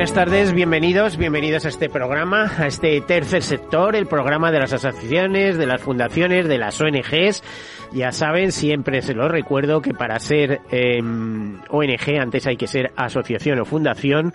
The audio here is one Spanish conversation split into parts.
Buenas tardes, bienvenidos, bienvenidos a este programa, a este tercer sector, el programa de las asociaciones, de las fundaciones, de las ONGs. Ya saben, siempre se lo recuerdo que para ser eh, ONG antes hay que ser asociación o fundación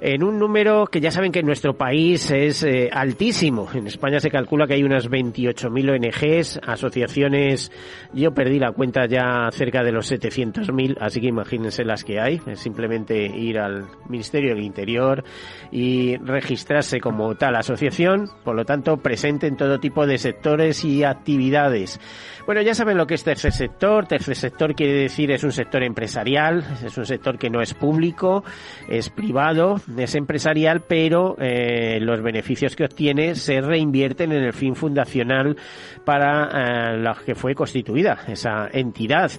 en un número que ya saben que en nuestro país es eh, altísimo. En España se calcula que hay unas 28.000 ONGs, asociaciones, yo perdí la cuenta ya cerca de los 700.000, así que imagínense las que hay. Es simplemente ir al Ministerio del Interior y registrarse como tal asociación, por lo tanto presente en todo tipo de sectores y actividades. Bueno, ya saben lo que es tercer sector. Tercer sector quiere decir es un sector empresarial, es un sector que no es público, es privado, es empresarial, pero eh, los beneficios que obtiene se reinvierten en el fin fundacional para eh, que fue constituida esa entidad,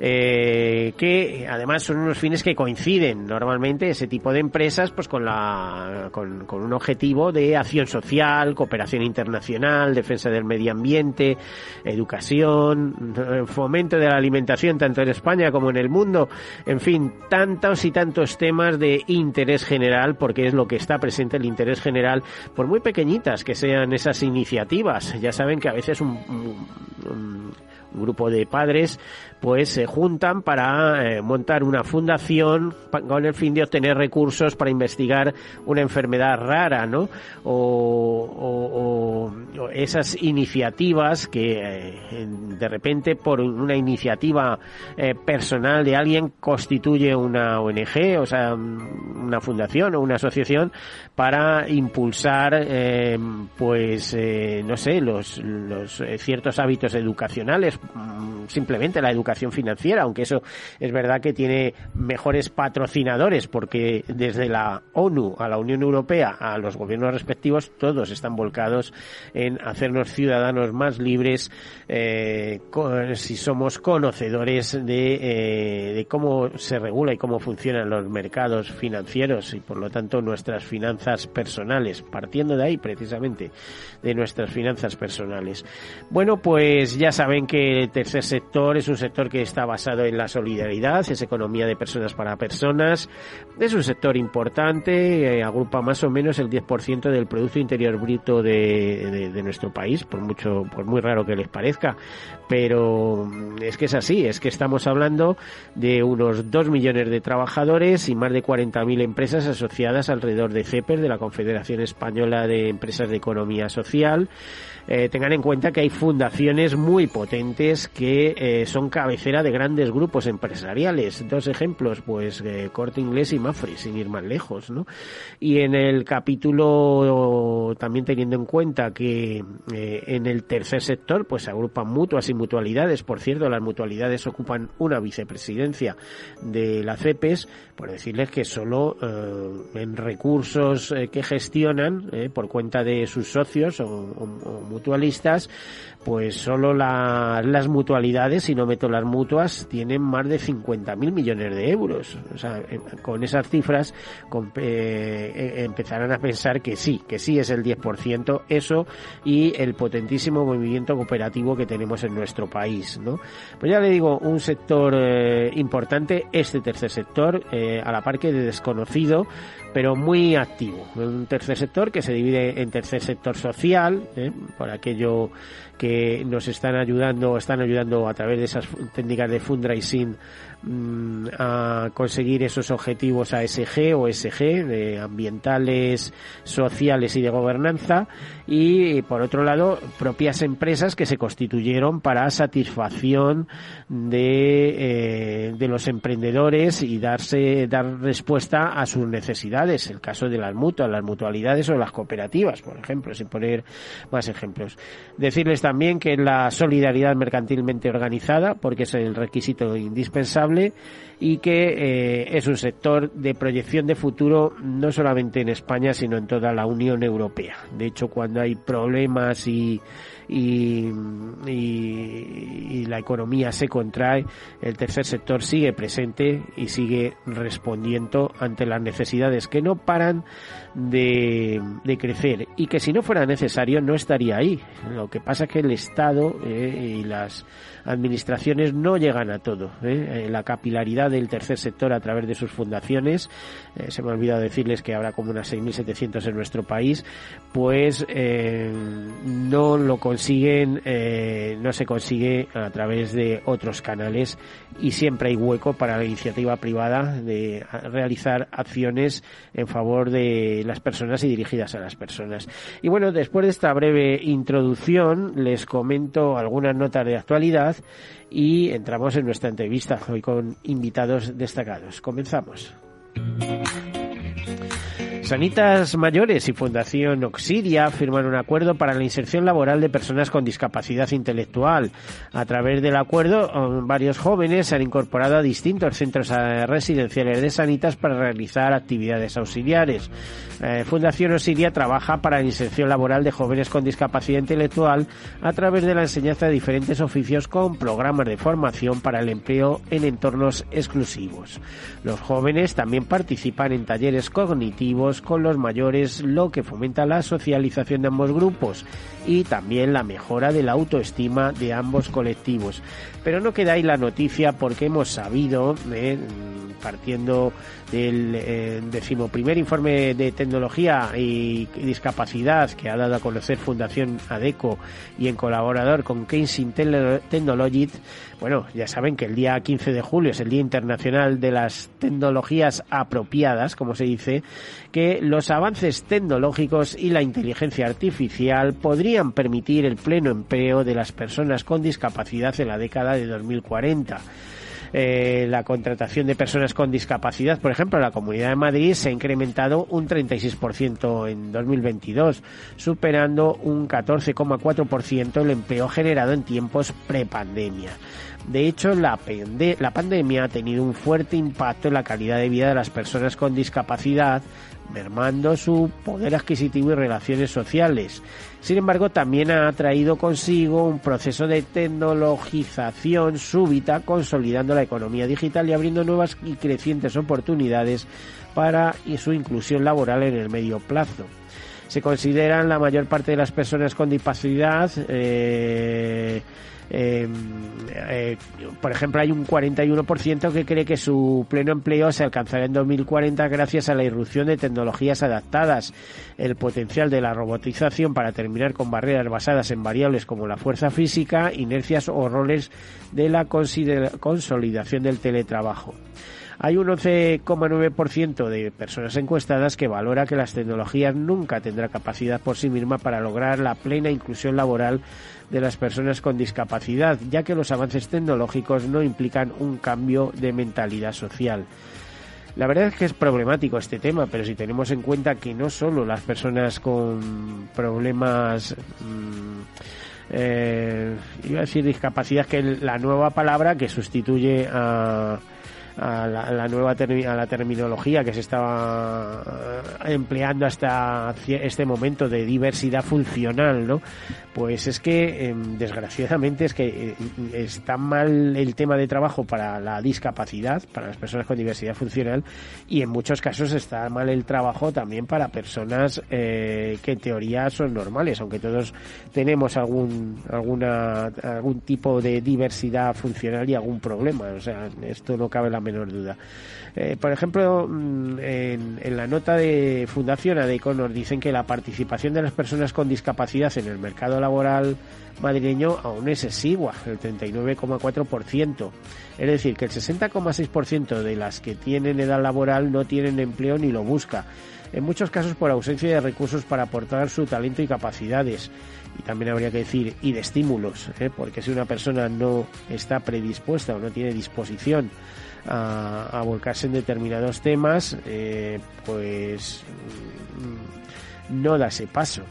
eh, que además son unos fines que coinciden normalmente ese tipo de empresas pues con la con un objetivo de acción social, cooperación internacional, defensa del medio ambiente, educación, fomento de la alimentación tanto en España como en el mundo, en fin, tantos y tantos temas de interés general porque es lo que está presente el interés general por muy pequeñitas que sean esas iniciativas. Ya saben que a veces un, un, un grupo de padres pues se juntan para eh, montar una fundación con el fin de obtener recursos para investigar una enfermedad rara, ¿no? O, esas iniciativas que eh, de repente por una iniciativa eh, personal de alguien constituye una ONG, o sea, una fundación o una asociación para impulsar, pues, no sé, los, los ciertos hábitos educacionales, simplemente la educación financiera, aunque eso es verdad que tiene mejores patrocinadores, porque desde la ONU a la Unión Europea a los gobiernos respectivos, todos están volcados en hacernos ciudadanos más libres eh, si somos conocedores eh, de cómo se regula y cómo funcionan los mercados financieros y por lo tanto nuestras finanzas personales, partiendo de ahí precisamente de nuestras finanzas personales. Bueno, pues ya saben que el tercer sector es un sector que está basado en la solidaridad, es economía de personas para personas, es un sector importante, eh, agrupa más o menos el 10% del Producto Interior Bruto de, nuestro país, por mucho, por muy raro que les parezca, pero es que es así, es que estamos hablando de unos 2 millones de trabajadores y más de 40.000 empresas asociadas alrededor de CEPER, de la Confederación Española de Empresas de Economía Social, eh, tengan en cuenta que hay fundaciones muy potentes que eh, son cabecera de grandes grupos empresariales. Dos ejemplos, pues eh, Corte Inglés y Mafre, sin ir más lejos, ¿no? Y en el capítulo, también teniendo en cuenta que eh, en el tercer sector, pues se agrupan mutuas y mutualidades. Por cierto, las mutualidades ocupan una vicepresidencia de la CEPES, por decirles que solo eh, en recursos que gestionan por cuenta de sus socios o, o, o mutualistas, pues solo la, las mutualidades, si no meto las mutuas, tienen más de 50.000 millones de euros. O sea, con esas cifras con, eh, empezarán a pensar que sí, que sí es el 10% eso y el potentísimo movimiento cooperativo que tenemos en nuestro país, ¿no? Pues ya le digo, un sector eh, importante, este tercer sector, eh, a la par que de desconocido, pero muy activo. Un tercer sector que se divide en tercer sector social, ¿eh? por aquello que nos están ayudando, están ayudando a través de esas técnicas de fundraising mmm, a conseguir esos objetivos ASG o SG, de ambientales, sociales y de gobernanza, y por otro lado, propias empresas que se constituyeron para satisfacción de, eh, de los emprendedores y darse dar respuesta a sus necesidades. El caso de las mutuas, las mutualidades o las cooperativas, por ejemplo, sin poner más ejemplos. Decirles también que la solidaridad mercantilmente organizada, porque es el requisito indispensable 嘞。Y que eh, es un sector de proyección de futuro no solamente en España, sino en toda la Unión Europea. De hecho, cuando hay problemas y y, la economía se contrae, el tercer sector sigue presente y sigue respondiendo ante las necesidades que no paran de, crecer y que si no fuera necesario no estaría ahí. Lo que pasa es que el Estado eh, y las administraciones no llegan a todo. Eh, la capilaridad del tercer sector a través de sus fundaciones, eh, se me ha olvidado decirles que habrá como unas 6.700 en nuestro país, pues no lo consiguen, no se consigue a través de otros canales y siempre hay hueco para la iniciativa privada de realizar acciones en favor de las personas y dirigidas a las personas. Y bueno, después de esta breve introducción, les comento algunas notas de actualidad y entramos en nuestra entrevista hoy con invitados destacados. Comenzamos. Sanitas Mayores y Fundación Oxidia firman un acuerdo para la inserción laboral de personas con discapacidad intelectual. A través del acuerdo, varios jóvenes se han incorporado a distintos centros eh, residenciales de Sanitas para realizar actividades auxiliares. Eh, Fundación Oxidia trabaja para la inserción laboral de jóvenes con discapacidad intelectual a través de la enseñanza de diferentes oficios con programas de formación para el empleo en entornos exclusivos. Los jóvenes también participan en talleres cognitivos con los mayores, lo que fomenta la socialización de ambos grupos y también la mejora de la autoestima de ambos colectivos. Pero no queda ahí la noticia porque hemos sabido, eh, partiendo del eh, decimoprimer informe de tecnología y discapacidad que ha dado a conocer Fundación ADECO y en colaborador con Keynesian Technology, bueno, ya saben que el día 15 de julio es el Día Internacional de las Tecnologías Apropiadas, como se dice, que los avances tecnológicos y la inteligencia artificial podrían permitir el pleno empleo de las personas con discapacidad en la década de 2040. Eh, la contratación de personas con discapacidad, por ejemplo, la Comunidad de Madrid se ha incrementado un 36% en 2022, superando un 14,4% el empleo generado en tiempos prepandemia. De hecho, la, la pandemia ha tenido un fuerte impacto en la calidad de vida de las personas con discapacidad, mermando su poder adquisitivo y relaciones sociales. Sin embargo, también ha traído consigo un proceso de tecnologización súbita, consolidando la economía digital y abriendo nuevas y crecientes oportunidades para su inclusión laboral en el medio plazo. Se consideran la mayor parte de las personas con discapacidad eh, Em, eh, por ejemplo, hay un 41% que cree que su pleno empleo se alcanzará en 2040 gracias a la irrupción de tecnologías adaptadas, el potencial de la robotización para terminar con barreras basadas en variables como la fuerza física, inercias o roles de la consolidación del teletrabajo. Hay un 11,9% de personas encuestadas que valora que las tecnologías nunca tendrán capacidad por sí misma para lograr la plena inclusión laboral de las personas con discapacidad, ya que los avances tecnológicos no implican un cambio de mentalidad social. La verdad es que es problemático este tema, pero si tenemos en cuenta que no solo las personas con problemas, mm, eh, iba a decir discapacidad, que es la nueva palabra que sustituye a a la, nueva a la terminología que se estaba eh, empleando hasta este momento de diversidad funcional, ¿no? Pues es que em, desgraciadamente es que eh, está mal el tema de trabajo para la discapacidad, para las personas con diversidad funcional y en muchos casos está mal el trabajo también para personas eh, que en teoría son normales, aunque todos tenemos algún alguna algún tipo de diversidad funcional y algún problema, o sea, esto no cabe la menor duda. Eh, por ejemplo, mm, en, la nota de Fundación ADECO nos dicen que la participación de las personas con discapacidad en el mercado laboral madrileño aún es exigua, el 39,4%. Es decir, que el 60,6% de las que tienen edad laboral no tienen empleo ni lo busca. en muchos casos por ausencia de recursos para aportar su talento y capacidades. Y también habría que decir, y de estímulos, ¿eh? porque si una persona no está predispuesta o no tiene disposición a, volcarse en determinados temas, eh, pues mm, no da ese paso.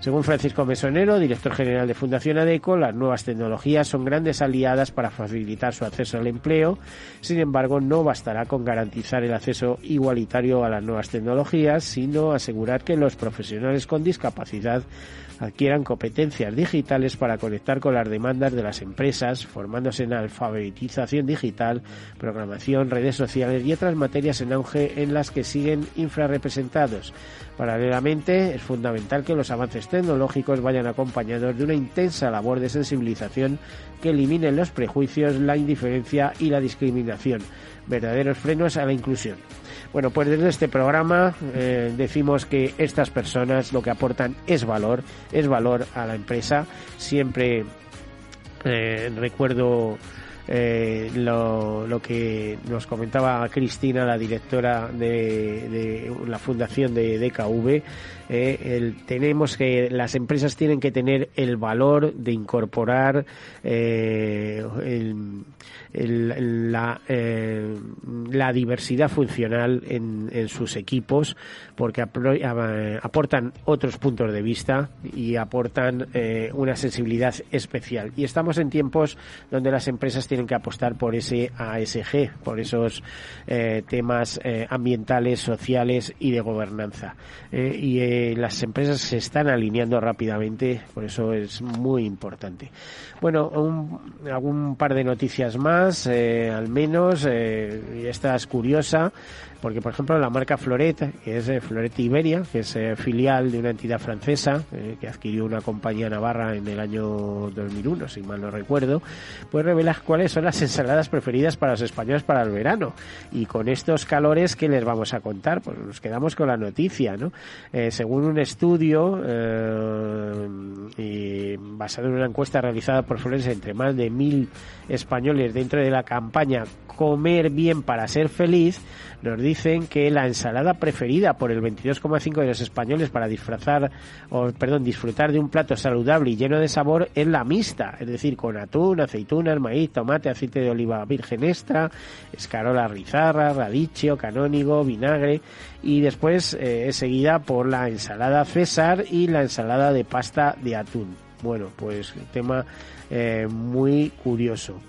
Según Francisco Mesonero, director general de Fundación ADECO, las nuevas tecnologías son grandes aliadas para facilitar su acceso al empleo. Sin embargo, no bastará con garantizar el acceso igualitario a las nuevas tecnologías, sino asegurar que los profesionales con discapacidad adquieran competencias digitales para conectar con las demandas de las empresas, formándose en alfabetización digital, programación, redes sociales y otras materias en auge en las que siguen infrarrepresentados. Paralelamente, es fundamental que los avances tecnológicos vayan acompañados de una intensa labor de sensibilización que elimine los prejuicios, la indiferencia y la discriminación, verdaderos frenos a la inclusión. Bueno, pues desde este programa eh, decimos que estas personas lo que aportan es valor, es valor a la empresa. Siempre eh, recuerdo eh, lo, que nos comentaba Cristina, la directora de la fundación de DKV, eh, tenemos que las empresas tienen que tener el valor de incorporar eh, la, eh, la, diversidad funcional en, en sus equipos porque aportan otros puntos de vista y aportan una sensibilidad especial. Y estamos en tiempos donde las empresas tienen que apostar por ese ASG por esos temas ambientales sociales y de gobernanza. Y las empresas se están alineando rápidamente, por eso es muy importante. Bueno, un, algún par de noticias más, eh, al menos, eh, esta es curiosa, porque por ejemplo la marca Floret, que es eh, Floret Iberia, que es eh, filial de una entidad francesa eh, que adquirió una compañía navarra en el año 2001, si mal no recuerdo, pues revela cuáles son las ensaladas preferidas para los españoles para el verano. Y con estos calores, ¿qué les vamos a contar? Pues nos quedamos con la noticia, ¿no? según un estudio basado en una encuesta realizada por Flores entre más de mil españoles dentro de la campaña Comer bien para ser feliz, nos dicen que la ensalada preferida por el 22,5 de los españoles para disfrazar, o perdón, disfrutar de un plato saludable y lleno de sabor es la mixta, es decir, con atún, aceitunas, maíz, tomate, aceite de oliva virgen extra, escarola rizarra, radicio, canónigo, vinagre y después eh, es seguida por la ensalada César y la ensalada de pasta de atún. Bueno, pues tema eh, muy curioso.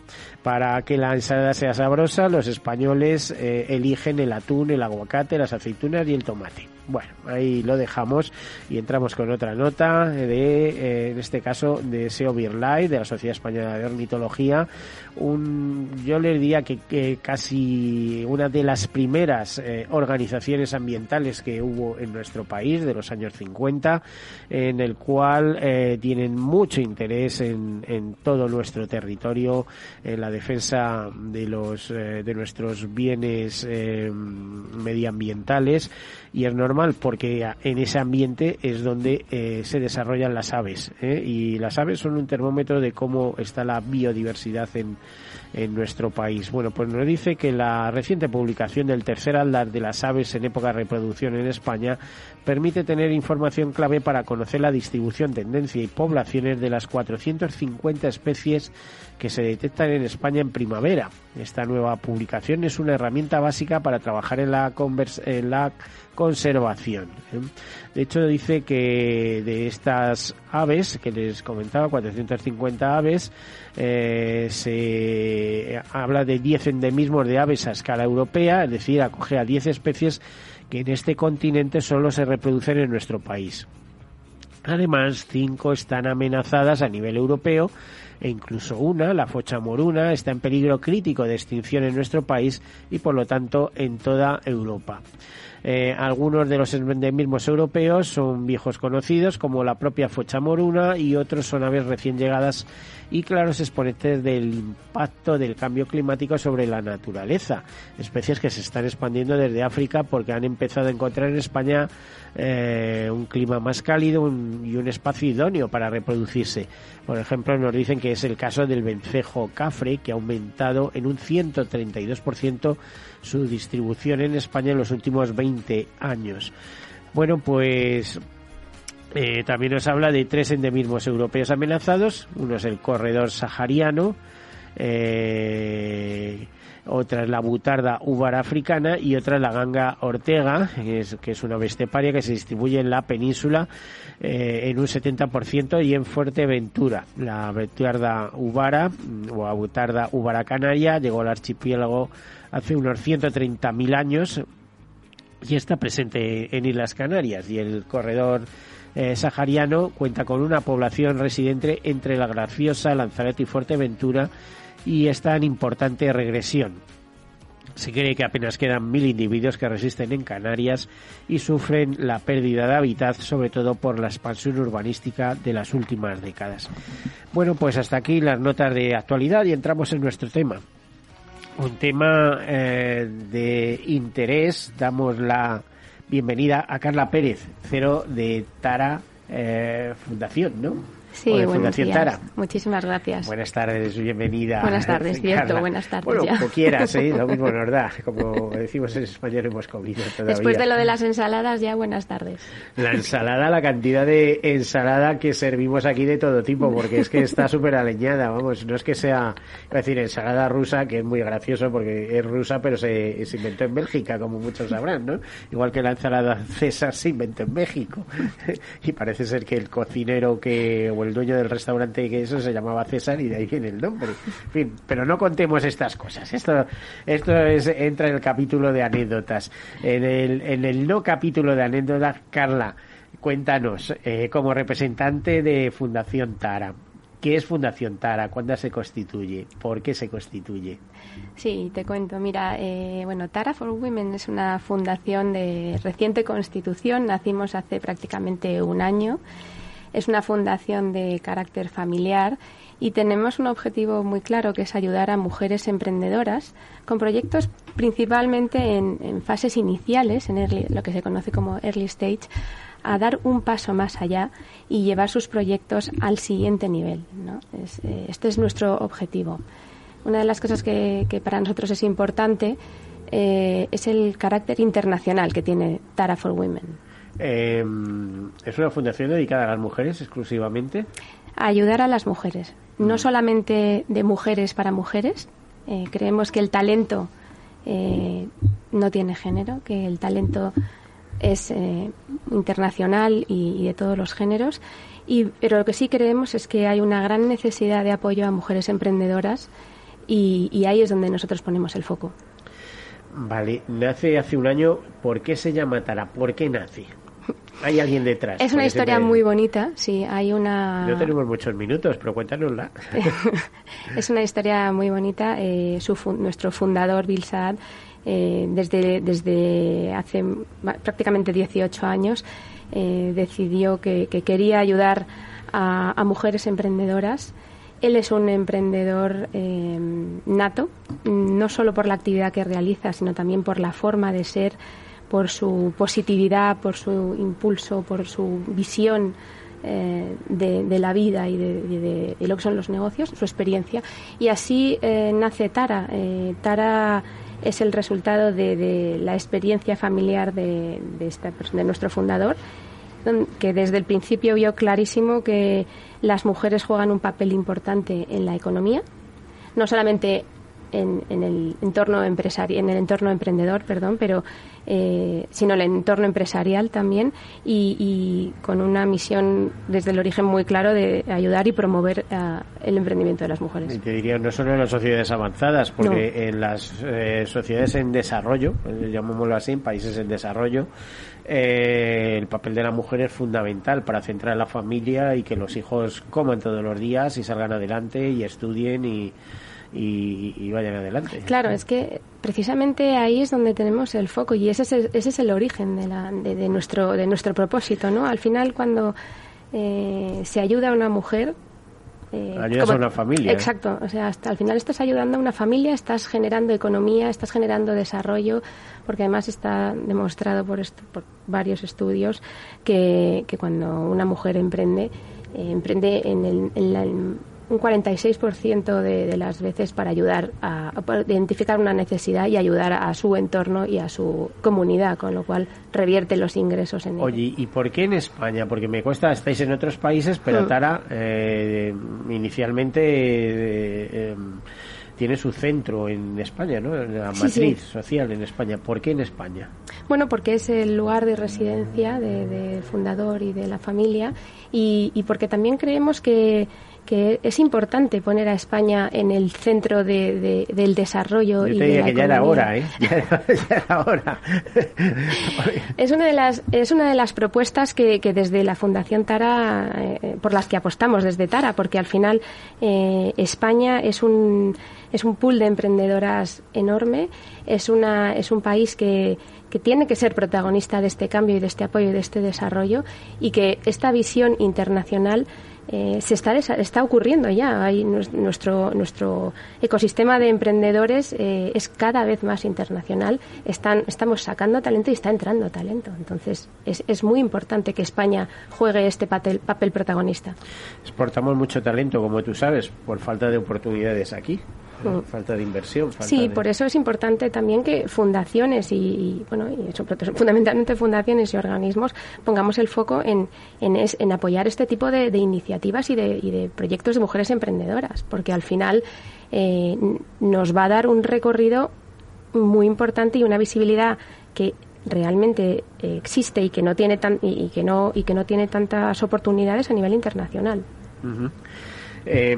Para que la ensalada sea sabrosa, los españoles eh, eligen el atún, el aguacate, las aceitunas y el tomate. Bueno, ahí lo dejamos y entramos con otra nota de, eh, en este caso, de SEO Light, de la Sociedad Española de Ornitología. Un, yo les diría que, casi una de las primeras eh, organizaciones ambientales que hubo en nuestro país de los años 50, en el cual eh, tienen mucho interés en, en, todo nuestro territorio, en la defensa de los de nuestros bienes medioambientales y es normal porque en ese ambiente es donde eh, se desarrollan las aves ¿eh? y las aves son un termómetro de cómo está la biodiversidad en, en nuestro país. Bueno, pues nos dice que la reciente publicación del tercer aldar de las aves en época de reproducción en España permite tener información clave para conocer la distribución, tendencia y poblaciones de las 450 especies que se detectan en España en primavera. Esta nueva publicación es una herramienta básica para trabajar en la, en la conservación. ¿eh? De hecho, dice que de estas aves que les comentaba, 450 aves, eh, se habla de 10 endemismos de aves a escala europea, es decir, acoge a 10 especies que en este continente solo se reproducen en nuestro país. Además, cinco están amenazadas a nivel europeo e incluso una, la focha moruna, está en peligro crítico de extinción en nuestro país y por lo tanto en toda Europa. Eh, algunos de los endemismos europeos son viejos conocidos como la propia focha moruna y otros son aves recién llegadas y claros exponentes del impacto del cambio climático sobre la naturaleza. Especies que se están expandiendo desde África porque han empezado a encontrar en España eh, un clima más cálido y un espacio idóneo para reproducirse. Por ejemplo, nos dicen que es el caso del vencejo cafre, que ha aumentado en un 132% su distribución en España en los últimos 20 años. Bueno, pues eh, también nos habla de tres endemismos europeos amenazados. Uno es el corredor sahariano, eh, otra es la butarda uvar africana y otra es la ganga ortega, que es, que es una besteparia que se distribuye en la península eh, en un 70% y en Fuerteventura. La butarda uvara o la butarda uvara canaria llegó al archipiélago hace unos 130.000 años y está presente en Islas Canarias y el corredor eh, sahariano cuenta con una población residente entre la Graciosa, Lanzarote y Fuerteventura y está en importante regresión. Se cree que apenas quedan mil individuos que resisten en Canarias y sufren la pérdida de hábitat, sobre todo por la expansión urbanística de las últimas décadas. Bueno, pues hasta aquí las notas de actualidad y entramos en nuestro tema. Un tema eh, de interés. Damos la bienvenida a Carla Pérez, cero de Tara eh, Fundación, ¿no? Sí, O buenos días. Muchísimas gracias. Buenas tardes, bienvenida. Buenas tardes, cierto, buenas tardes Bueno, ya. como quieras, ¿eh? lo mismo nos da. Como decimos en español, hemos comido todavía. Después de lo de las ensaladas, ya buenas tardes. La ensalada, la cantidad de ensalada que servimos aquí de todo tipo, porque es que está súper aleñada, vamos, no es que sea, a decir, ensalada rusa, que es muy gracioso porque es rusa, pero se, se inventó en Bélgica, como muchos sabrán, ¿no? Igual que la ensalada César se inventó en México. y parece ser que el cocinero que, el dueño del restaurante que eso se llamaba César y de ahí viene el nombre. En fin, pero no contemos estas cosas. Esto, esto es, entra en el capítulo de anécdotas. En el, en el no capítulo de anécdotas, Carla, cuéntanos, eh, como representante de Fundación Tara, ¿qué es Fundación Tara? ¿Cuándo se constituye? ¿Por qué se constituye? Sí, te cuento. Mira, eh, bueno, Tara for Women es una fundación de reciente constitución. Nacimos hace prácticamente un año. Es una fundación de carácter familiar y tenemos un objetivo muy claro que es ayudar a mujeres emprendedoras con proyectos principalmente en, fases iniciales, en early- lo que se conoce como early stage, a dar un paso más allá y llevar sus proyectos al siguiente nivel. eh, este es nuestro objetivo. Una de las cosas que, que para nosotros es importante eh, es el carácter internacional que tiene Tara for Women. Eh, ¿Es una fundación dedicada a las mujeres exclusivamente? A ayudar a las mujeres, no solamente de mujeres para mujeres. eh, creemos que el talento eh, no tiene género, que el talento es eh, internacional y, y de todos los géneros. Y, pero lo que sí creemos es que hay una gran necesidad de apoyo a mujeres emprendedoras y, y ahí es donde nosotros ponemos el foco. Vale, nace hace un año. ¿Por qué se llama Tara? ¿Por qué nace? Hay alguien detrás. Es una historia siempre- muy bonita, sí, hay una... No tenemos muchos minutos, pero cuéntanosla. Es una historia muy bonita. eh, su nuestro fundador, Bill Saad, eh, desde, desde hace prácticamente 18 años, eh, decidió que, que quería ayudar a, a mujeres emprendedoras. Él es un emprendedor eh, nato, no solo por la actividad que realiza, sino también por la forma de ser, por su positividad, por su impulso, por su visión eh, de, la vida y de, lo que son los negocios, su experiencia. Y así eh, nace Tara. Eh, Tara es el resultado de, la experiencia familiar de, esta de nuestro fundador, que desde el principio vio clarísimo que las mujeres juegan un papel importante en la economía, no solamente en, en el entorno empresari en el entorno emprendedor, perdón, pero eh, sino el entorno empresarial también y, y con una misión desde el origen muy claro de ayudar y promover ah, el emprendimiento de las Y mujeres. te diría, no solo en las sociedades avanzadas, porque en las eh, sociedades en desarrollo, eh, llamémoslo así, en países en desarrollo, eh, el papel de la mujer es fundamental para centrar la familia y que los hijos coman todos los días y salgan adelante y estudien y, y, y vayan adelante. Claro, es que precisamente ahí es donde tenemos el foco y ese es el, ese es el origen de, la, de, de nuestro, de nuestro propósito, ¿no? Al final, cuando eh, se ayuda a una mujer... eh, Ayudas a una familia, ¿eh? Exacto, o sea, hasta al final estás ayudando a una familia, estás generando economía, estás generando desarrollo, porque además está demostrado por, esto, por varios estudios que, que cuando una mujer emprende, eh, emprende en, el- en la- un 46% de, de las veces para ayudar a, a identificar una necesidad y ayudar a su entorno y a su comunidad, con lo cual revierte los ingresos en ello. Oye, ¿y por qué en España? Porque me cuesta, estáis en otros países, pero Mm. Tara eh, inicialmente eh, em, tiene su centro en España, ¿no? La matriz sí. social en España. ¿Por qué en España? Bueno, porque es el lugar de residencia de- del fundador y de la familia y, y porque también creemos que, que es importante poner a España en el centro de- de- del desarrollo Yo y de la que ya era hora, ¿eh? Ya era, ya era hora. Es una de las es una de las propuestas que, que desde la Fundación Tara eh, por las que apostamos desde Tara porque al final eh, España es un es un pool de emprendedoras enorme es una es un país que que tiene que ser protagonista de este cambio y de este apoyo y de este desarrollo y que esta visión internacional eh, se está, está ocurriendo ya. Hay nues- nuestro, nuestro ecosistema de emprendedores eh, es cada vez más internacional. Están, estamos sacando talento y está entrando talento. Entonces, es, es muy importante que España juegue este papel, papel protagonista. Exportamos mucho talento, como tú sabes, por falta de oportunidades aquí. Falta de inversión. Falta Sí, de- por eso es importante también que fundaciones y, y, bueno, y sobre todo, fundamentalmente fundaciones y organismos pongamos el foco en, en, es- en apoyar este tipo de, de iniciativas y de, y de proyectos de mujeres emprendedoras, porque al final eh, nos va a dar un recorrido muy importante y una visibilidad que realmente eh, existe y que no tiene tan, y, y que no y que no tiene tantas oportunidades a nivel internacional. Eh,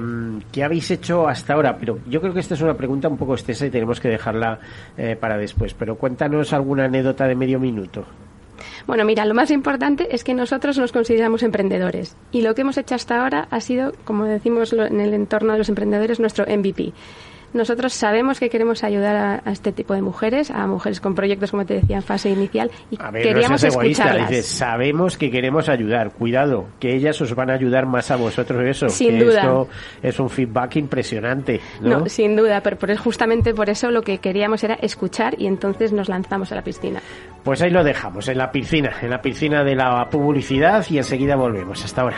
¿Qué habéis hecho hasta ahora? Pero yo creo que esta es una pregunta un poco extensa y tenemos que dejarla eh, para después. Pero cuéntanos alguna anécdota de medio minuto. Bueno, mira, lo más importante es que nosotros nos consideramos emprendedores y lo que hemos hecho hasta ahora ha sido, como decimos en el entorno de los emprendedores, nuestro MVP. Nosotros sabemos que queremos ayudar a, a este tipo de mujeres, a mujeres con proyectos, como te decía, en fase inicial y A ver, queríamos no seas escucharlas. Dices, sabemos que queremos ayudar. Cuidado, que ellas os van a ayudar más a vosotros eso. Sin que duda. Esto es un feedback impresionante. ¿no? No, sin duda, pero, es justamente por eso lo que queríamos era escuchar y entonces nos lanzamos a la piscina. Pues ahí lo dejamos, en la piscina, en la piscina de la publicidad y enseguida volvemos. Hasta ahora.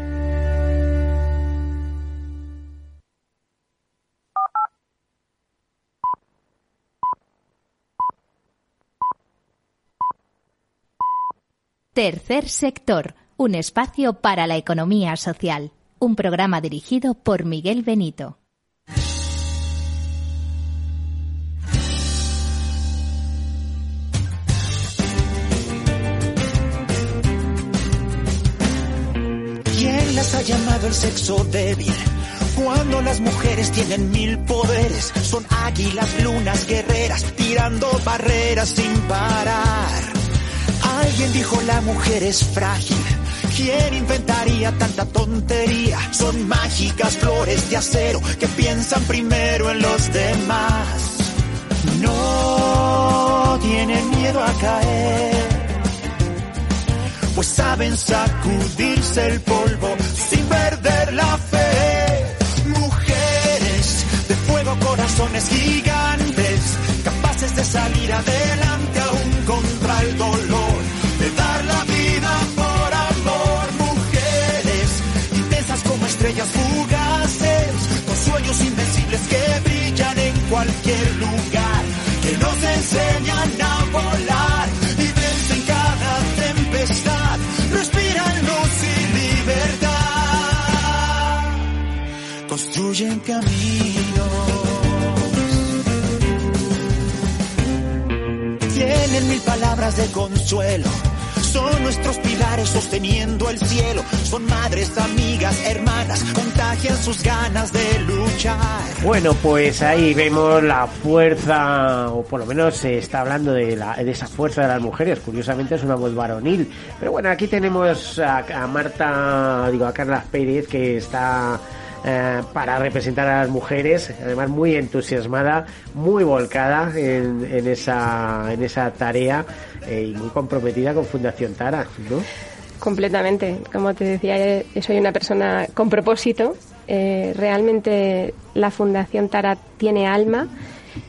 Tercer sector, un espacio para la economía social. Un programa dirigido por Miguel Benito. ¿Quién las ha llamado el sexo débil? Cuando las mujeres tienen mil poderes, son águilas, lunas, guerreras, tirando barreras sin parar. Alguien dijo la mujer es frágil. ¿Quién inventaría tanta tontería? Son mágicas flores de acero que piensan primero en los demás. No tienen miedo a caer, pues saben sacudirse el polvo sin perder la fe. Mujeres de fuego, corazones gigantes, capaces de salir adelante invencibles que brillan en cualquier lugar, que nos enseñan a volar y vencen cada tempestad, respiran luz y libertad, construyen caminos. Tienen mil palabras de consuelo. Son nuestros pilares sosteniendo el cielo. Son madres, amigas, hermanas. Contagian sus ganas de luchar. Bueno, pues ahí vemos la fuerza, o por lo menos se está hablando de, la, de esa fuerza de las mujeres. Curiosamente es una voz varonil. Pero bueno, aquí tenemos a, a Marta, digo, a Carla Pérez, que está eh, para representar a las mujeres, además muy entusiasmada, muy volcada en, en esa, en esa tarea eh, y muy comprometida con Fundación Tara, ¿no? Completamente. Como te decía, eh, soy una persona con propósito. Eh, realmente la Fundación Tara tiene alma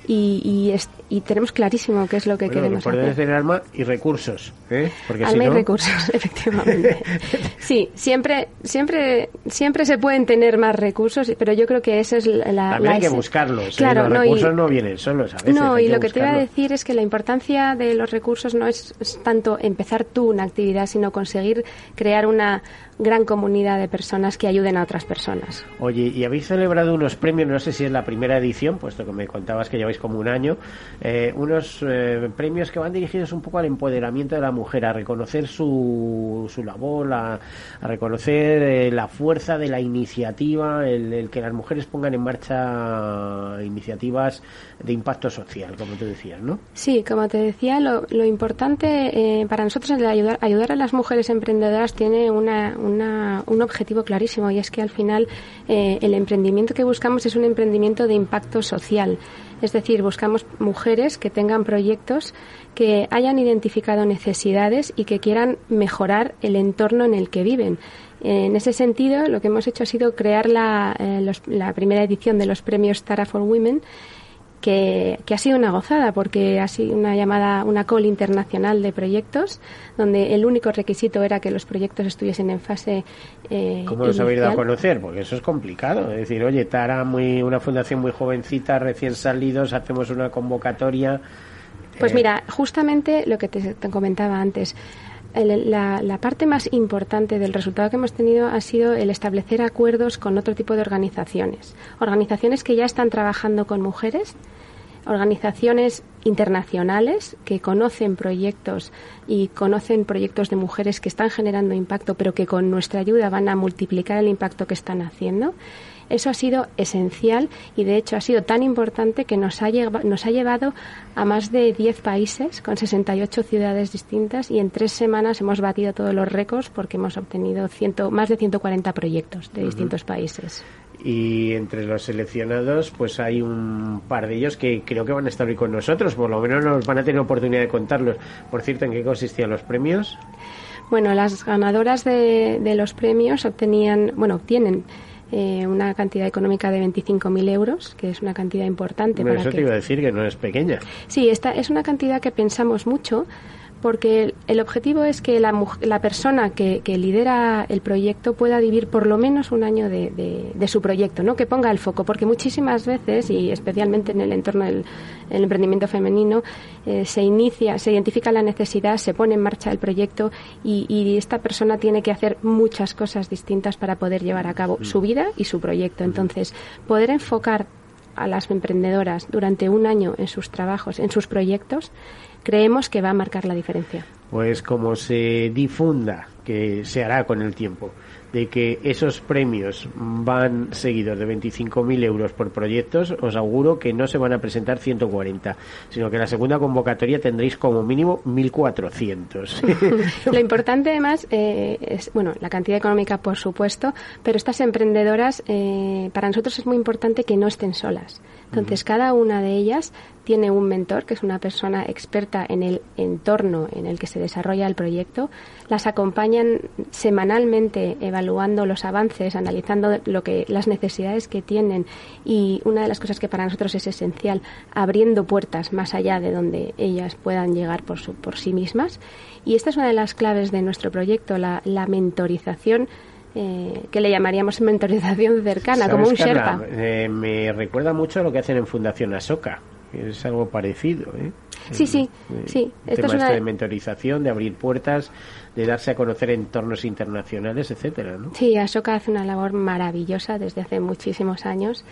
y, y, es- y tenemos clarísimo qué es lo que Bueno, queremos por hacer. tener alma y recursos, ¿eh? Porque Alma si y recursos, efectivamente. Sí, siempre, siempre, siempre se pueden tener más recursos, pero yo creo que esa es la. la- también la hay que ese- buscarlos. ¿eh? Claro, Los no, y- recursos no vienen solos a veces. no, y lo que te iba a decir es que la importancia de los recursos no es, es tanto empezar tú una actividad, sino conseguir crear una gran comunidad de personas que ayuden a otras personas. Oye, y habéis celebrado unos premios, no sé si es la primera edición, puesto que me contabas que lleváis como un año, eh, unos eh, premios que van dirigidos un poco al empoderamiento de la mujer, a reconocer su, su labor, a, reconocer eh, la fuerza de la iniciativa, el, el que las mujeres pongan en marcha iniciativas de impacto social, como tú decías, ¿no? Sí, como te decía, lo, lo importante eh, para nosotros es ayudar, ayudar a las mujeres emprendedoras tiene una, una- un objetivo clarísimo y es que al final eh, el emprendimiento que buscamos es un emprendimiento de impacto social. Es decir, buscamos mujeres que tengan proyectos que hayan identificado necesidades y que quieran mejorar el entorno en el que viven. En ese sentido, lo que hemos hecho ha sido crear la, eh, primera edición de los premios Tara for Women, que, que ha sido una gozada porque ha sido una llamada, una call internacional de proyectos, donde el único requisito era que los proyectos estuviesen en fase. Eh, ¿Cómo los habéis dado a conocer? Porque eso es complicado. Es decir, oye, Tara, muy, una fundación muy jovencita, recién salidos, hacemos una convocatoria. Pues Eh, mira, justamente lo que te, te comentaba antes. El- la, la parte más importante del resultado que hemos tenido ha sido el establecer acuerdos con otro tipo de organizaciones. Organizaciones que ya están trabajando con mujeres, organizaciones internacionales que conocen proyectos y conocen proyectos de mujeres que están generando impacto, pero que con nuestra ayuda van a multiplicar el impacto que están haciendo. Eso ha sido esencial y de hecho ha sido tan importante que nos ha, lleva- nos ha llevado a más de 10 países con 68 ciudades distintas y en tres semanas hemos batido todos los récords porque hemos obtenido ciento, más de 140 proyectos de distintos países. Y entre los seleccionados, pues hay un par de ellos que creo que van a estar hoy con nosotros. por lo menos nos van a tener oportunidad de contarlos. Por cierto, ¿en qué consistían los premios? Bueno, las ganadoras de, de los premios obtenían, bueno, obtienen eh, una cantidad económica de 25.000 euros, que es una cantidad importante. Bueno, eso te iba a decir que no es pequeña. Sí, esta es una cantidad que pensamos mucho porque el objetivo es que la, la persona que, lidera el proyecto pueda vivir por lo menos un año de, su proyecto, ¿no? que ponga el foco, porque muchísimas veces, y especialmente en el entorno del emprendimiento femenino, eh, se inicia, se identifica la necesidad, se pone en marcha el proyecto y, y, esta persona tiene que hacer muchas cosas distintas para poder llevar a cabo su vida y su proyecto. Entonces, poder enfocar a las emprendedoras durante un año en sus trabajos, en sus proyectos, creemos que va a marcar la diferencia. Pues como se difunda, que se hará con el tiempo, de que esos premios van seguidos de 25.000 euros por proyectos, os auguro que no se van a presentar 140, sino que en la segunda convocatoria tendréis como mínimo 1.400. Lo importante además eh, es, bueno, la cantidad económica por supuesto, pero estas emprendedoras, eh, para nosotros es muy importante que no estén solas. Entonces, cada una de ellas tiene un mentor, que es una persona experta en el entorno en el que se desarrolla el proyecto. Las acompañan semanalmente evaluando los avances, analizando lo que, las necesidades que tienen y una de las cosas que para nosotros es esencial, abriendo puertas más allá de donde ellas puedan llegar por, su, por sí mismas. Y esta es una de las claves de nuestro proyecto, la, la mentorización eh, que le llamaríamos mentorización cercana, como un Sherpa. Eh, me recuerda mucho a lo que hacen en Fundación Asoka. Es algo parecido, ¿eh? Sí, sí, sí. Esto es una... de mentorización, de abrir puertas, de darse a conocer entornos internacionales, etcétera, ¿no? Sí, Asoka hace una labor maravillosa desde hace muchísimos años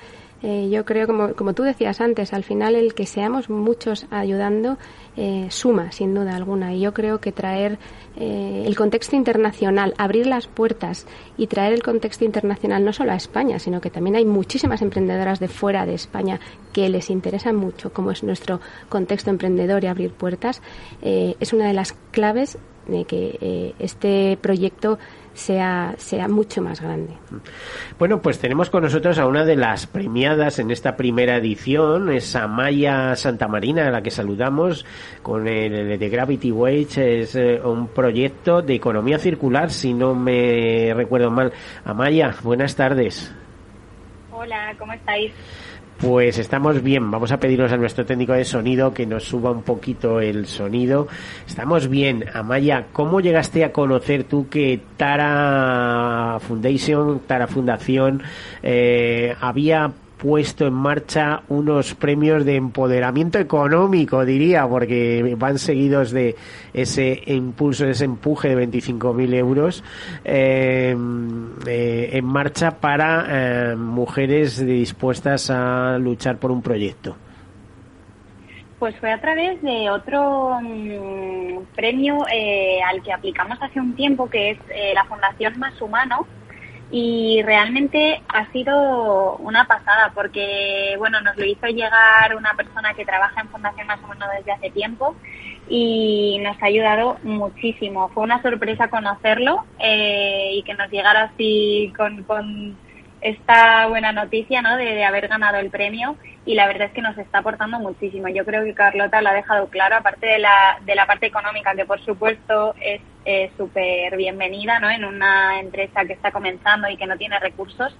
eh, yo creo, como, como tú decías antes, al final el que seamos muchos ayudando eh, suma, sin duda alguna. Y yo creo que traer eh, el contexto internacional, abrir las puertas y traer el contexto internacional no solo a España, sino que también hay muchísimas emprendedoras de fuera de España que les interesa mucho cómo es nuestro contexto emprendedor y abrir puertas, es una de las claves de que este proyecto sea, sea mucho más grande. Bueno, pues tenemos con nosotros a una de las premiadas en esta primera edición, es Amaya Marina a la que saludamos con el de Gravity Wage, es eh, un proyecto de economía circular, si no me recuerdo mal. Amaya, buenas tardes. Hola, ¿cómo estáis? Pues estamos bien. Vamos a pedirnos a nuestro técnico de sonido que nos suba un poquito el sonido. Estamos bien. Amaya, ¿cómo llegaste a conocer tú que Tara Foundation, Tara Fundación, eh, había puesto en marcha unos premios de empoderamiento económico, diría, porque van seguidos de ese impulso, ese empuje de 25.000 euros eh, eh, en marcha para eh, mujeres dispuestas a luchar por un proyecto. Pues fue a través de otro mm, premio al que aplicamos hace un tiempo, que es la Fundación Más Humano, y realmente ha sido una pasada porque bueno nos lo hizo llegar una persona que trabaja en Fundación más o menos desde hace tiempo y nos ha ayudado muchísimo. Fue una sorpresa conocerlo eh, y que nos llegara así con, con esta buena noticia ¿no? de, haber ganado el premio y la verdad es que nos está aportando muchísimo. Yo creo que Carlota lo ha dejado claro, aparte de la, de la parte económica, que por supuesto es súper bienvenida ¿no? en una empresa que está comenzando y que no tiene recursos,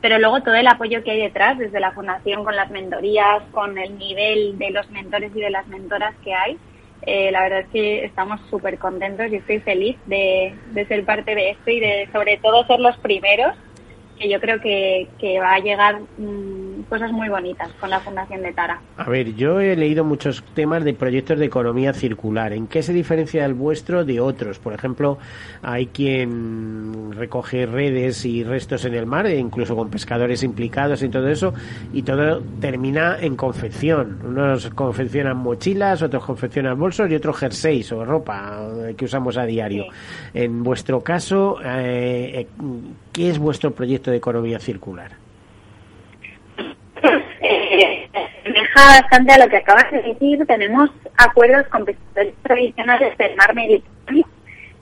pero luego todo el apoyo que hay detrás, desde la fundación, con las mentorías, con el nivel de los mentores y de las mentoras que hay, eh, la verdad es que estamos súper contentos y estoy feliz de, de ser parte de esto y de sobre todo ser los primeros yo creo que, que va a llegar mm, cosas muy bonitas con la Fundación de Tara. A ver, yo he leído muchos temas de proyectos de economía circular. ¿En qué se diferencia el vuestro de otros? Por ejemplo, hay quien recoge redes y restos en el mar, e incluso con pescadores implicados y todo eso, y todo termina en confección. Unos confeccionan mochilas, otros confeccionan bolsos y otros jerseys o ropa que usamos a diario. En vuestro caso, eh, ¿qué es vuestro proyecto de economía circular? Eh, deja bastante a lo que acabas de decir. Tenemos acuerdos con pescadores tradicionales del mar Mediterráneo,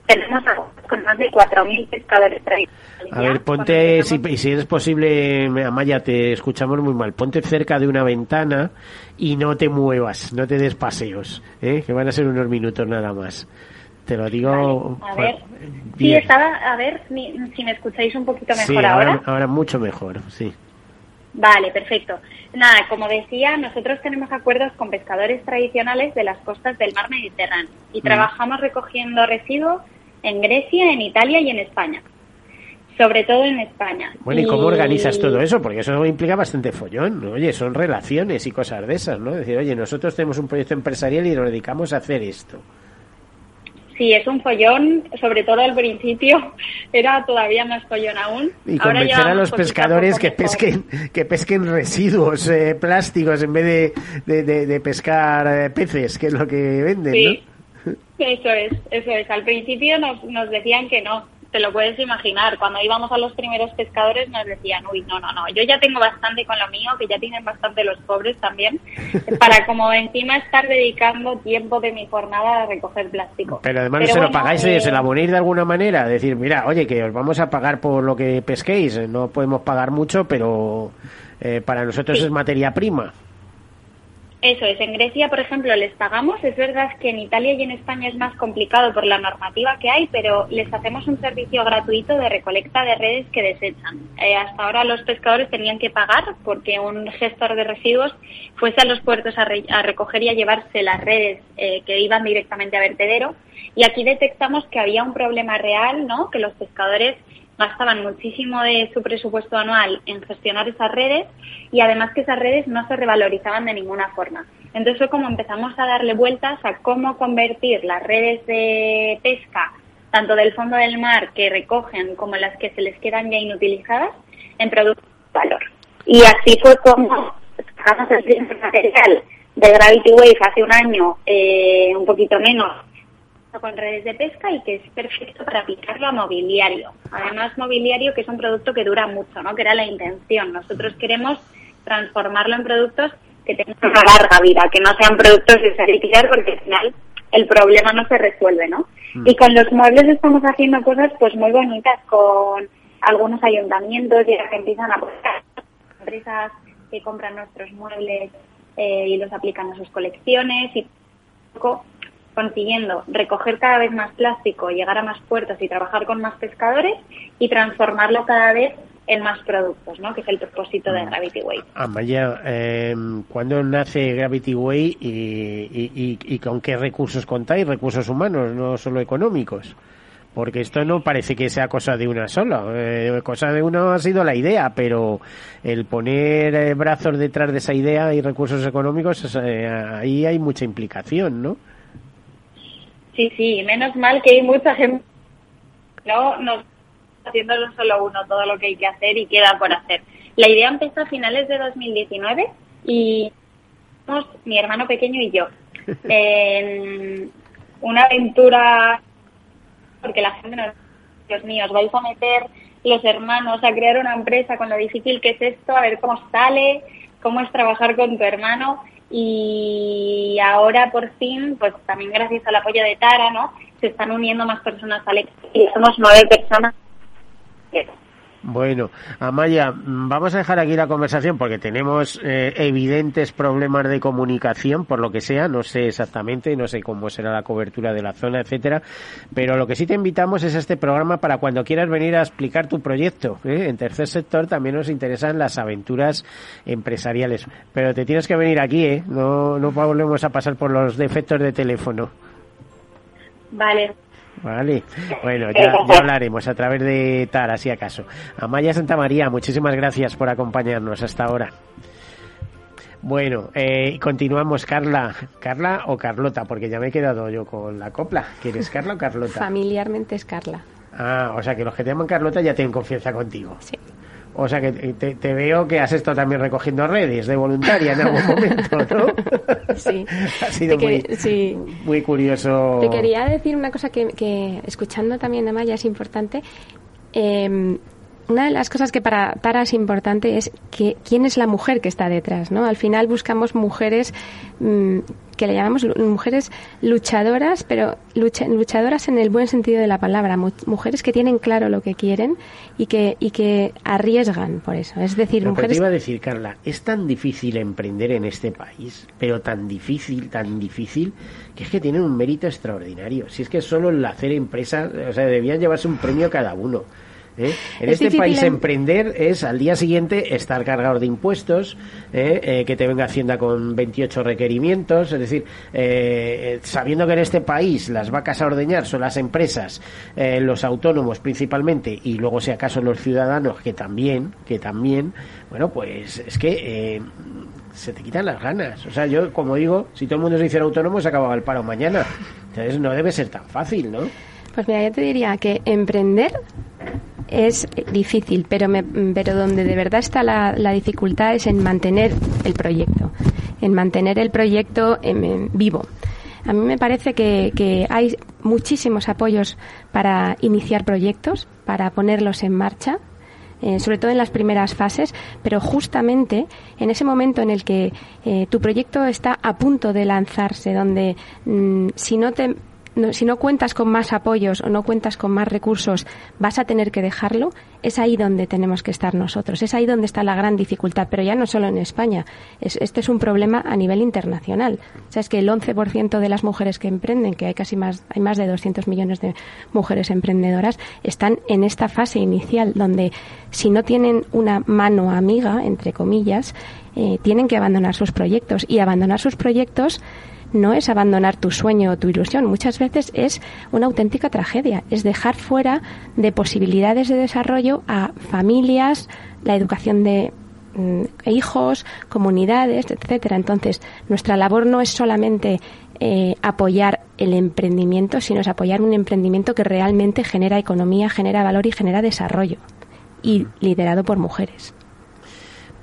tenemos con más de 4.000 pescadores tradicionales. A ver, ponte, si, si es posible, Amaya, te escuchamos muy mal. Ponte cerca de una ventana y no te muevas, no te des paseos, ¿eh? que van a ser unos minutos nada más. Te lo digo. a ver. Sí, estaba, a ver si me escucháis un poquito mejor sí, ahora. Ahora mucho mejor, sí. Vale, perfecto. Nada, como decía, nosotros tenemos acuerdos con pescadores tradicionales de las costas del mar Mediterráneo y trabajamos recogiendo residuos en Grecia, en Italia y en España. Sobre todo en España. Bueno, ¿y cómo organizas todo eso? Porque eso implica bastante follón, ¿no? Oye, son relaciones y cosas de esas, ¿no? Decir, oye, nosotros tenemos un proyecto empresarial y nos dedicamos a hacer esto. Sí, es un follón, sobre todo al principio era todavía más follón aún. Y convencer a los pescadores que pesquen, que pesquen residuos eh, plásticos en vez de, de, pescar eh, peces, que es lo que venden, sí. Eso es, eso es. Al principio nos, nos decían que no, te lo puedes imaginar. Cuando íbamos a los primeros pescadores nos decían, uy, no, no, no, yo ya tengo bastante con lo mío, que ya tienen bastante los pobres también, para como encima estar dedicando tiempo de mi jornada a recoger plástico. Pero además se lo pagáis, eh, se la ponéis de alguna manera, decir, mira, oye, que os vamos a pagar por lo que pesquéis, no podemos pagar mucho, pero eh, para nosotros es materia prima. Eso es, en Grecia, por ejemplo, les pagamos. Es verdad que en Italia y en España es más complicado por la normativa que hay, pero les hacemos un servicio gratuito de recolecta de redes que desechan. Eh, hasta ahora los pescadores tenían que pagar porque un gestor de residuos fuese a los puertos a, recoger y a llevarse las redes eh, que iban directamente a vertedero. Y aquí detectamos que había un problema real, ¿no? Que los pescadores gastaban muchísimo de su presupuesto anual en gestionar esas redes y además que esas redes no se revalorizaban de ninguna forma. Entonces fue como empezamos a darle vueltas a cómo convertir las redes de pesca, tanto del fondo del mar que recogen como las que se les quedan ya inutilizadas, en productos de valor. Y así fue como sacamos el primer material de Gravity Wave hace un año, eh, un poquito menos, con redes de pesca y que es perfecto para aplicarlo a mobiliario. Además, mobiliario que es un producto que dura mucho, ¿no? Que era la intención. Nosotros queremos transformarlo en productos que tengan una larga vida, que no sean productos de salir porque al final el problema no se resuelve, ¿no? Mm. Y con los muebles estamos haciendo cosas pues muy bonitas con algunos ayuntamientos ya que empiezan a buscar empresas que compran nuestros muebles eh, y los aplican a sus colecciones y poco consiguiendo recoger cada vez más plástico, llegar a más puertos y trabajar con más pescadores y transformarlo cada vez en más productos, ¿no? que es el propósito de mm. Gravity Way. Amaya, eh, ¿cuándo nace Gravity Way y, y, con qué recursos contáis? Recursos humanos, no solo económicos. Porque esto no parece que sea cosa de una sola. Eh, cosa de uno ha sido la idea, pero el poner eh, brazos detrás de esa idea y recursos económicos, eh, ahí hay mucha implicación, ¿no? Sí, sí, menos mal que hay mucha gente. No, no haciéndolo solo uno todo lo que hay que hacer y queda por hacer. La idea empezó a finales de 2019 y mi hermano pequeño y yo en una aventura porque la gente nos Dios mío, os vais a meter los hermanos a crear una empresa con lo difícil que es esto, a ver cómo sale, cómo es trabajar con tu hermano y ahora por fin, pues también gracias al apoyo de Tara, ¿no? Se están uniendo más personas al equipo y somos nueve personas. Bueno, Amaya, vamos a dejar aquí la conversación porque tenemos eh, evidentes problemas de comunicación, por lo que sea, no sé exactamente, no sé cómo será la cobertura de la zona, etcétera, pero lo que sí te invitamos es este programa para cuando quieras venir a explicar tu proyecto. ¿eh? En tercer sector también nos interesan las aventuras empresariales, pero te tienes que venir aquí, ¿eh? No, no volvemos a pasar por los defectos de teléfono. Vale, Vale, bueno, ya, hablaremos a través de Tara, si acaso. Amaya Santa María, muchísimas gracias por acompañarnos hasta ahora. Bueno, eh, continuamos, Carla. ¿Carla o Carlota? Porque ya me he quedado yo con la copla. ¿Quieres Carla o Carlota? Familiarmente es Carla. Ah, o sea que los que te llaman Carlota ya tienen confianza contigo. Sí. O sea que te, veo que has estado también recogiendo redes de voluntaria en algún momento, ¿no? Sí. ha sido muy, curioso. Te quería decir una cosa que, escuchando también a Maya es importante. Em, una de las cosas que para Tara es importante es que quién es la mujer que está detrás, ¿no? Al final buscamos mujeres mm, que le llamamos mujeres luchadoras, pero luchadoras en el buen sentido de la palabra, mujeres que tienen claro lo que quieren y que y que arriesgan por eso. Es decir, mujeres. te iba a decir, Carla, es tan difícil emprender en este país, pero tan difícil, tan difícil que es que tienen un mérito extraordinario. Si es que solo el hacer empresas, o sea, debían llevarse un premio cada uno. ¿Eh? En este país emprender es al día siguiente estar cargado de impuestos, ¿eh? Eh, que te venga Hacienda con 28 requerimientos, es decir, sabiendo que en este país las vacas a ordeñar son las empresas, los autónomos principalmente y luego si acaso los ciudadanos que también, que también, bueno, pues es que se te quitan las ganas. O sea, yo como digo, si todo el mundo se hiciera autónomo se acababa el paro mañana. Entonces no debe ser tan fácil, ¿no? Pues mira, yo te diría que emprender es difícil, pero, pero donde de verdad está la, dificultad es en mantener el proyecto, en mantener el proyecto vivo. A mí me parece que, hay muchísimos apoyos para iniciar proyectos, para ponerlos en marcha, eh, sobre todo en las primeras fases, pero justamente en ese momento en el que eh, tu proyecto está a punto de lanzarse, donde mm, si no te si no cuentas con más apoyos o no cuentas con más recursos, vas a tener que dejarlo, es ahí donde tenemos que estar nosotros. Es ahí donde está la gran dificultad, pero ya no solo en España. este es un problema a nivel internacional. O sea, es que el 11% de las mujeres que emprenden, que hay casi más, hay más de 200 millones de mujeres emprendedoras, están en esta fase inicial donde si no tienen una mano amiga, entre comillas, eh, tienen que abandonar sus proyectos. Y abandonar sus proyectos no es abandonar tu sueño o tu ilusión, muchas veces es una auténtica tragedia, es dejar fuera de posibilidades de desarrollo a familias, la educación de mm, hijos, comunidades, etcétera. Entonces, nuestra labor no es solamente eh, apoyar el emprendimiento, sino es apoyar un emprendimiento que realmente genera economía, genera valor y genera desarrollo, y liderado por mujeres.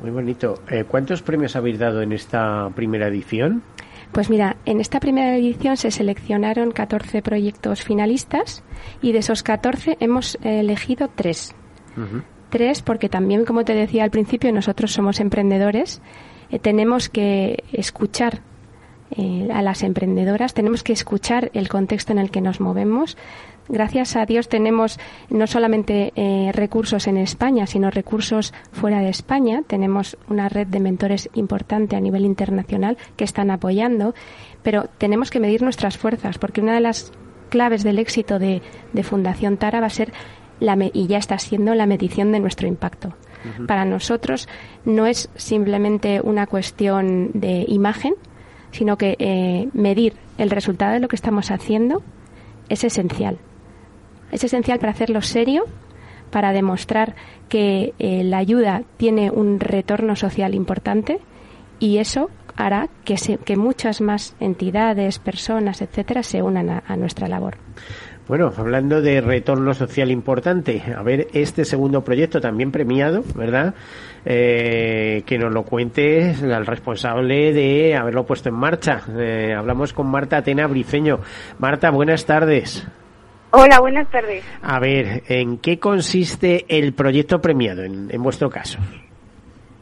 Muy bonito. Eh, ¿Cuántos premios habéis dado en esta primera edición? Pues mira, en esta primera edición se seleccionaron 14 proyectos finalistas y de esos 14 hemos elegido tres. Tres porque también, como te decía al principio, nosotros somos emprendedores, eh, tenemos que escuchar eh, a las emprendedoras, tenemos que escuchar el contexto en el que nos movemos, gracias a Dios tenemos no solamente eh, recursos en España, sino recursos fuera de España. Tenemos una red de mentores importante a nivel internacional que están apoyando, pero tenemos que medir nuestras fuerzas, porque una de las claves del éxito de, Fundación Tara va a ser, la, y ya está siendo, la medición de nuestro impacto. Para nosotros no es simplemente una cuestión de imagen, sino que eh, medir el resultado de lo que estamos haciendo es esencial. Es esencial para hacerlo serio, para demostrar que eh, la ayuda tiene un retorno social importante y eso hará que, que muchas más entidades, personas, etcétera, se unan a, nuestra labor. Bueno, hablando de retorno social importante, a ver, este segundo proyecto también premiado, ¿verdad? Eh, que nos lo cuente el responsable de haberlo puesto en marcha. Eh, hablamos con Marta Atena Briceño. Marta, buenas tardes. Hola, buenas tardes. A ver, ¿en qué consiste el proyecto premiado en, vuestro caso?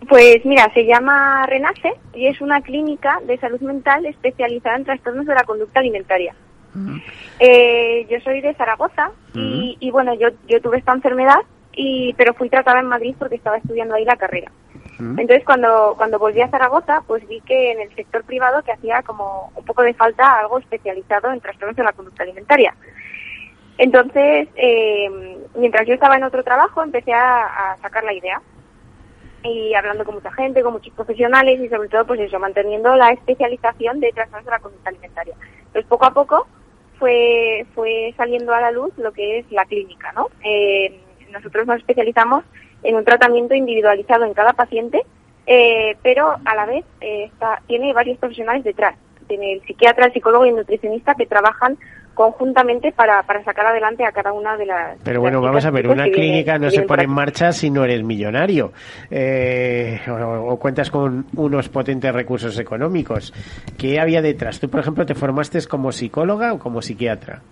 Pues mira, se llama Renace y es una clínica de salud mental especializada en trastornos de la conducta alimentaria. Eh, yo soy de Zaragoza y, bueno, yo, yo tuve esta enfermedad, y pero fui tratada en Madrid porque estaba estudiando ahí la carrera. Entonces cuando, cuando volví a Zaragoza, pues vi que en el sector privado que hacía como un poco de falta algo especializado en trastornos de la conducta alimentaria. Entonces, eh, mientras yo estaba en otro trabajo, empecé a, sacar la idea y hablando con mucha gente, con muchos profesionales y sobre todo, pues eso, manteniendo la especialización de trastornos de la conducta alimentaria. Pues poco a poco fue, fue saliendo a la luz lo que es la clínica, ¿no? Eh, nosotros nos especializamos en un tratamiento individualizado en cada paciente, eh, pero a la vez está, tiene varios profesionales detrás. Tiene el psiquiatra, el psicólogo y el nutricionista que trabajan conjuntamente para, para sacar adelante a cada una de las. Pero bueno, vamos a ver, una clínica no se pone en marcha si no eres millonario eh, o, cuentas con unos potentes recursos económicos. ¿Qué había detrás? Tú, por ejemplo, te formaste como psicóloga o como psiquiatra?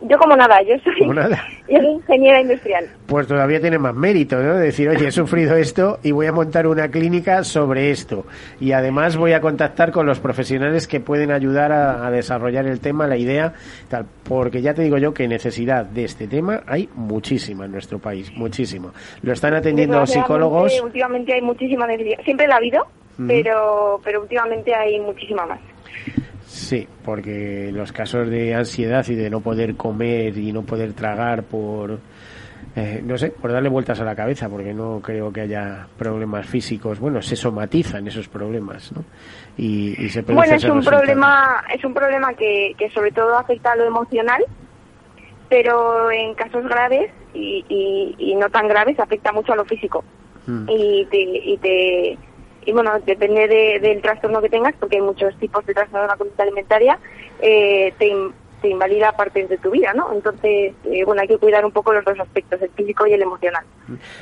Yo como nada, yo soy, nada. yo soy ingeniera industrial. Pues todavía tiene más mérito, ¿no? Decir, oye, he sufrido esto y voy a montar una clínica sobre esto. Y además voy a contactar con los profesionales que pueden ayudar a, a desarrollar el tema, la idea, tal. Porque ya te digo yo que necesidad de este tema hay muchísima en nuestro país, muchísimo. Lo están atendiendo Desgraciadamente, psicólogos. Últimamente hay muchísima necesidad. Siempre la ha habido, Ujú. pero, pero últimamente hay muchísima más. Sí, porque los casos de ansiedad y de no poder comer y no poder tragar por, eh, no sé, por darle vueltas a la cabeza, porque no creo que haya problemas físicos. Bueno, se somatizan esos problemas, ¿no? Y, y se Bueno, es un problema, es un problema que, que sobre todo afecta a lo emocional, pero en casos graves y, y, y no tan graves afecta mucho a lo físico. Mm. Y te, y te y bueno, depende de- del trastorno que tengas, porque hay muchos tipos de trastorno de la conducta alimentaria, eh, te, in- te invalida partes de tu vida, ¿no? Entonces, eh, bueno, hay que cuidar un poco los dos aspectos, el físico y el emocional.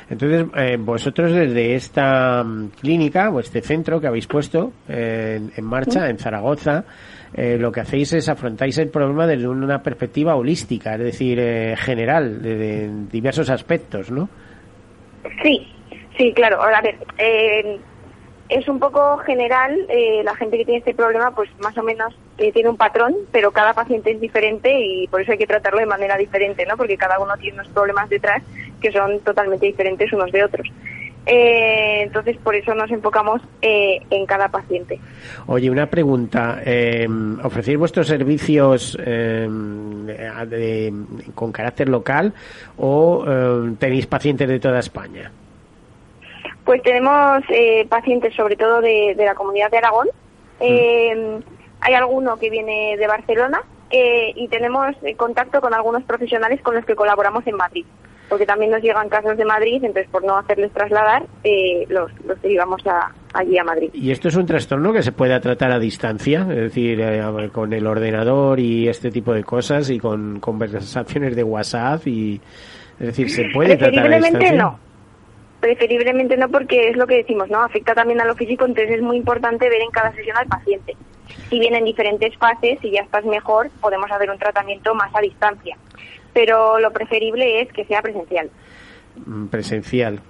Entonces, eh, vosotros desde esta mm, clínica o este centro que habéis puesto eh, en, en marcha en Zaragoza, eh, lo que hacéis es afrontáis el problema desde una perspectiva holística, es decir, general, de, de diversos aspectos, ¿no? Sí, sí, claro. Ahora, a ver, es un poco general, eh, la gente que tiene este problema, pues más o menos eh, tiene un patrón, pero cada paciente es diferente y por eso hay que tratarlo de manera diferente, ¿no? Porque cada uno tiene unos problemas detrás que son totalmente diferentes unos de otros. Eh, entonces, por eso nos enfocamos eh, en cada paciente. Oye, una pregunta. Eh, ¿Ofrecéis vuestros servicios eh, con carácter local o tenéis pacientes de toda España? Pues tenemos eh, pacientes sobre todo de, de la comunidad de Aragón. Eh, hay alguno que viene de Barcelona eh, y tenemos eh, contacto con algunos profesionales con los que colaboramos en Madrid. Porque también nos llegan casos de Madrid, entonces por no hacerles trasladar, eh, los, los derivamos a, allí a Madrid. ¿Y esto es un trastorno que se puede tratar a distancia? Es decir, eh, con el ordenador y este tipo de cosas y con conversaciones de WhatsApp y... Es decir, ¿se puede tratar a distancia? no. Preferiblemente no porque es lo que decimos, ¿no? Afecta también a lo físico, entonces es muy importante ver en cada sesión al paciente. Si viene en diferentes fases, si ya estás mejor, podemos hacer un tratamiento más a distancia. Pero lo preferible es que sea presencial. Mm, Presencial.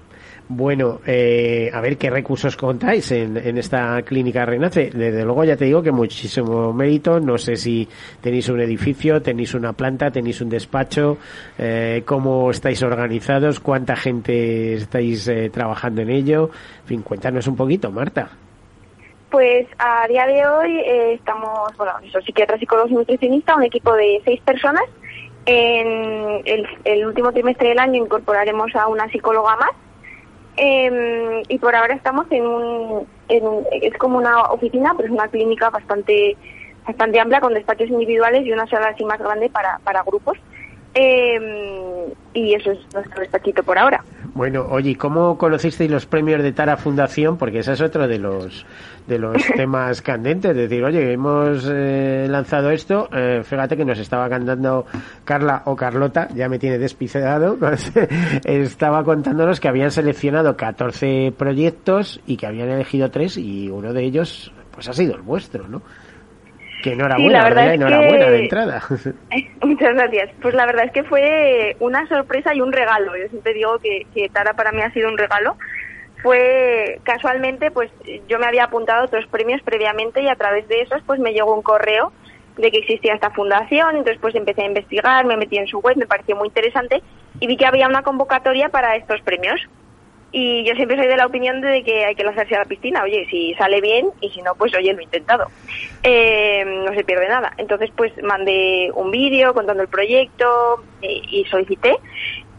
Bueno, eh, a ver qué recursos contáis en, en esta clínica Renace. Desde luego ya te digo que muchísimo mérito. No sé si tenéis un edificio, tenéis una planta, tenéis un despacho, eh, cómo estáis organizados, cuánta gente estáis eh, trabajando en ello. En fin, cuéntanos un poquito, Marta. Pues a día de hoy eh, estamos, bueno, eso, psiquiatras, psicólogos y nutricionistas, un equipo de seis personas. En el, el último trimestre del año incorporaremos a una psicóloga más. Eh, y por ahora estamos en un, en un- es como una oficina, pero es una clínica bastante bastante amplia con despachos individuales y una sala así más grande para, para grupos. Eh, y eso es nuestro despachito por ahora. Bueno, oye, ¿y ¿cómo conocisteis los premios de Tara Fundación? Porque ese es otro de los de los temas candentes. Es decir, oye, hemos eh, lanzado esto, eh, fíjate que nos estaba cantando Carla o Carlota, ya me tiene despicado, estaba contándonos que habían seleccionado 14 proyectos y que habían elegido tres y uno de ellos pues ha sido el vuestro, ¿no? Que enhorabuena, Sí, la verdad es enhorabuena que- de entrada. Muchas gracias. Pues la verdad es que fue una sorpresa y un regalo. Yo siempre digo que, que Tara para mí ha sido un regalo. Fue casualmente, pues yo me había apuntado a otros premios previamente y a través de esos pues me llegó un correo de que existía esta fundación, entonces pues empecé a investigar, me metí en su web, me pareció muy interesante y vi que había una convocatoria para estos premios. Y yo siempre soy de la opinión de que hay que lanzarse a la piscina. Oye, si sale bien y si no, pues oye, lo he intentado. Eh, no se pierde nada. Entonces, pues mandé un vídeo contando el proyecto eh, y solicité.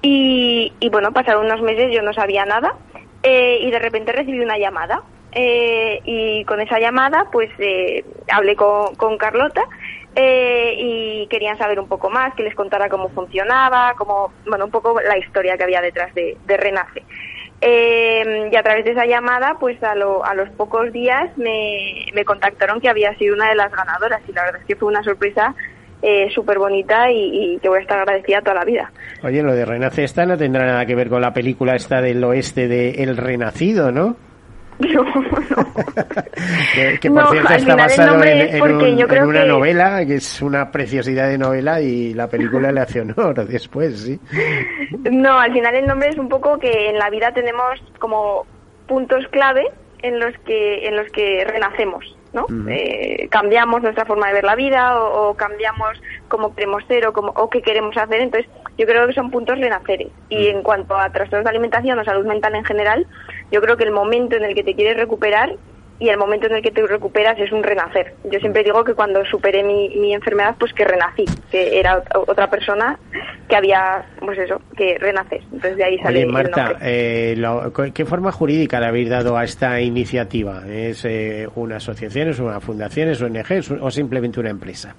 Y, y bueno, pasaron unos meses, yo no sabía nada. eh, y de repente recibí una llamada. Eh, y con esa llamada, pues eh, hablé con, con Carlota eh, y querían saber un poco más, que les contara cómo funcionaba, cómo, bueno, un poco la historia que había detrás de, de Renace. Eh, y a través de esa llamada, pues a, lo- a los pocos días me, me contactaron que había sido una de las ganadoras y la verdad es que fue una sorpresa eh, súper bonita y, que voy a estar agradecida toda la vida. Oye, lo de Renace esta no tendrá nada que ver con la película esta del oeste de El Renacido, ¿no? No, no. que, que, por No, cierto está basado en, es en porque un- yo en creo una que- novela, que es una preciosidad de novela y la película le hace honor después, sí. No, al final el nombre es un poco que en la vida tenemos como puntos clave en los que en los que renacemos, ¿no? Eh, cambiamos nuestra forma de ver la vida o, o cambiamos cómo queremos ser o, cómo, o qué queremos hacer. Entonces, yo creo que son puntos renaceres. Y en cuanto a trastornos de alimentación o salud mental en general, yo creo que el momento en el que te quieres recuperar y el momento en el que te recuperas es un renacer. Yo siempre digo que cuando superé mi, mi enfermedad, pues que renací, que era ot- otra persona que había, pues eso, que renaces. Entonces de ahí sale Oye, Marta, eh, lo- ¿qué forma jurídica le habéis dado a esta iniciativa? ¿Es eh, una asociación, es una fundación, es ONG es un- o simplemente una empresa?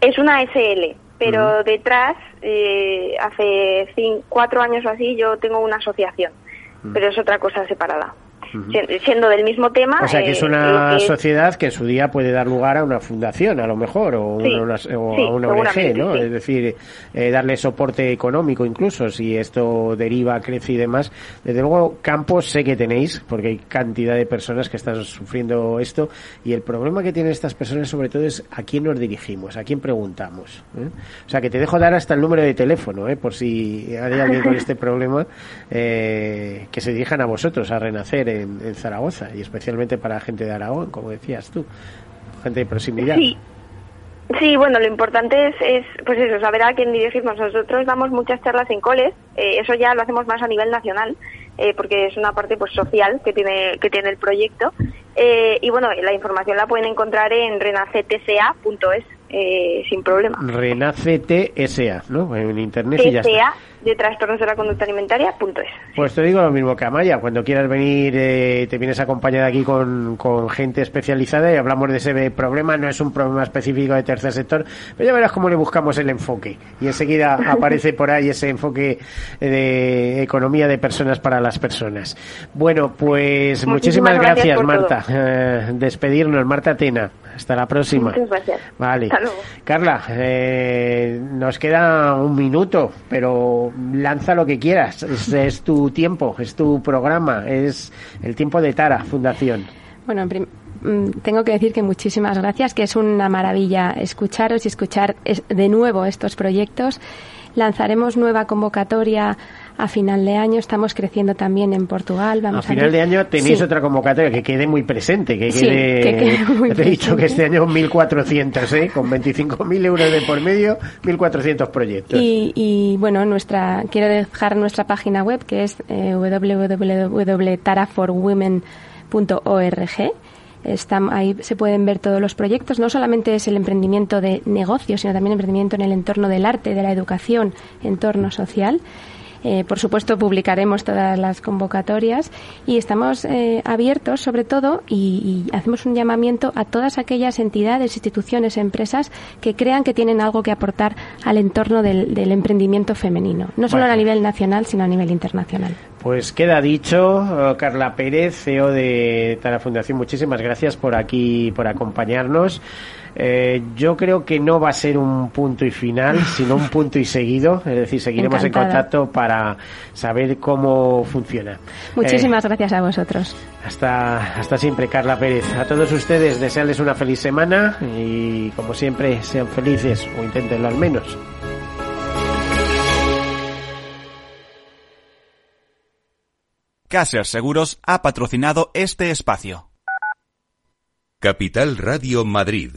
Es una SL, pero detrás, eh, hace cin- cuatro años o así, yo tengo una asociación, pero es otra cosa separada. Siendo del mismo tema. O sea, que es eh, una sociedad que en su día puede dar lugar a una fundación, a lo mejor, o, Sí, una, o sí, a una ONG, ¿no? sí. Es decir, eh, darle soporte económico incluso, si esto deriva, crece y demás. Desde luego, campos sé que tenéis, porque hay cantidad de personas que están sufriendo esto, y el problema que tienen estas personas sobre todo es a quién nos dirigimos, a quién preguntamos. ¿eh? O sea, que te dejo dar hasta el número de teléfono, ¿eh? por si hay alguien con este problema, eh, que se dirijan a vosotros, a Renacer en, en Zaragoza, y especialmente para gente de Aragón, como decías tú, gente de proximidad. Sí. Sí, bueno, lo importante es, es, pues eso, saber a quién dirigirnos. Nosotros damos muchas charlas en coles, eh, eso ya lo hacemos más a nivel nacional, eh, porque es una parte pues social que tiene que tiene el proyecto. Eh, y bueno, la información la pueden encontrar en renacetca.es, eh, sin problema. Renace TSA, ¿no? En internet y ya está. De trastornos de la conducta alimentaria punto es. Pues te digo lo mismo que Amaya, cuando quieras venir eh, te vienes acompañada aquí con, con gente especializada y hablamos de ese problema, no es un problema específico de tercer sector, pero ya verás cómo le buscamos el enfoque y enseguida aparece por ahí ese enfoque de economía de personas para las personas. Bueno, pues muchísimas, Muchísimas gracias Marta. Eh, despedirnos, Marta Tena. Hasta la próxima. Muchas gracias. Vale. Hasta luego. Carla, eh, nos queda un minuto, pero lanza lo que quieras. Es, tu tiempo, es tu programa, es el tiempo de Tara Fundación. Bueno, mm, tengo que decir que muchísimas gracias, que es una maravilla escucharos y escuchar es- de nuevo estos proyectos. Lanzaremos nueva convocatoria a final de año. Estamos creciendo también en Portugal. Vamos a final de año tenéis Sí. otra convocatoria que quede muy presente, que Sí, quede, que quede muy te he dicho que este año 1.400, ¿eh? con 25.000 euros de por medio, 1.400 proyectos. Y, y, bueno, nuestra quiero dejar nuestra página web que es eh, www.taraforwomen.org. Está, ahí se pueden ver todos los proyectos. No solamente es el emprendimiento de negocios, sino también emprendimiento en el entorno del arte, de la educación, entorno social. Eh, por supuesto, publicaremos todas las convocatorias y estamos eh, abiertos, sobre todo, y, y hacemos un llamamiento a todas aquellas entidades, instituciones, empresas que crean que tienen algo que aportar al entorno del, del emprendimiento femenino, no solo Bueno. a nivel nacional, sino a nivel internacional. Pues queda dicho, eh, Carla Pérez, CEO de Tara Fundación, muchísimas gracias por aquí, por acompañarnos. Eh, yo creo que no va a ser un punto y final, sino un punto y seguido, es decir, seguiremos Encantada. en contacto para saber cómo funciona. Muchísimas gracias a vosotros. Eh, hasta, hasta siempre, Carla Pérez. A todos ustedes, desearles una feliz semana y, como siempre, sean felices o inténtenlo al menos. Caser Seguros ha patrocinado este espacio. Capital Radio Madrid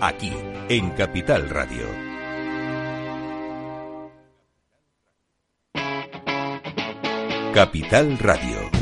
Aquí, en Capital Radio. Capital Radio.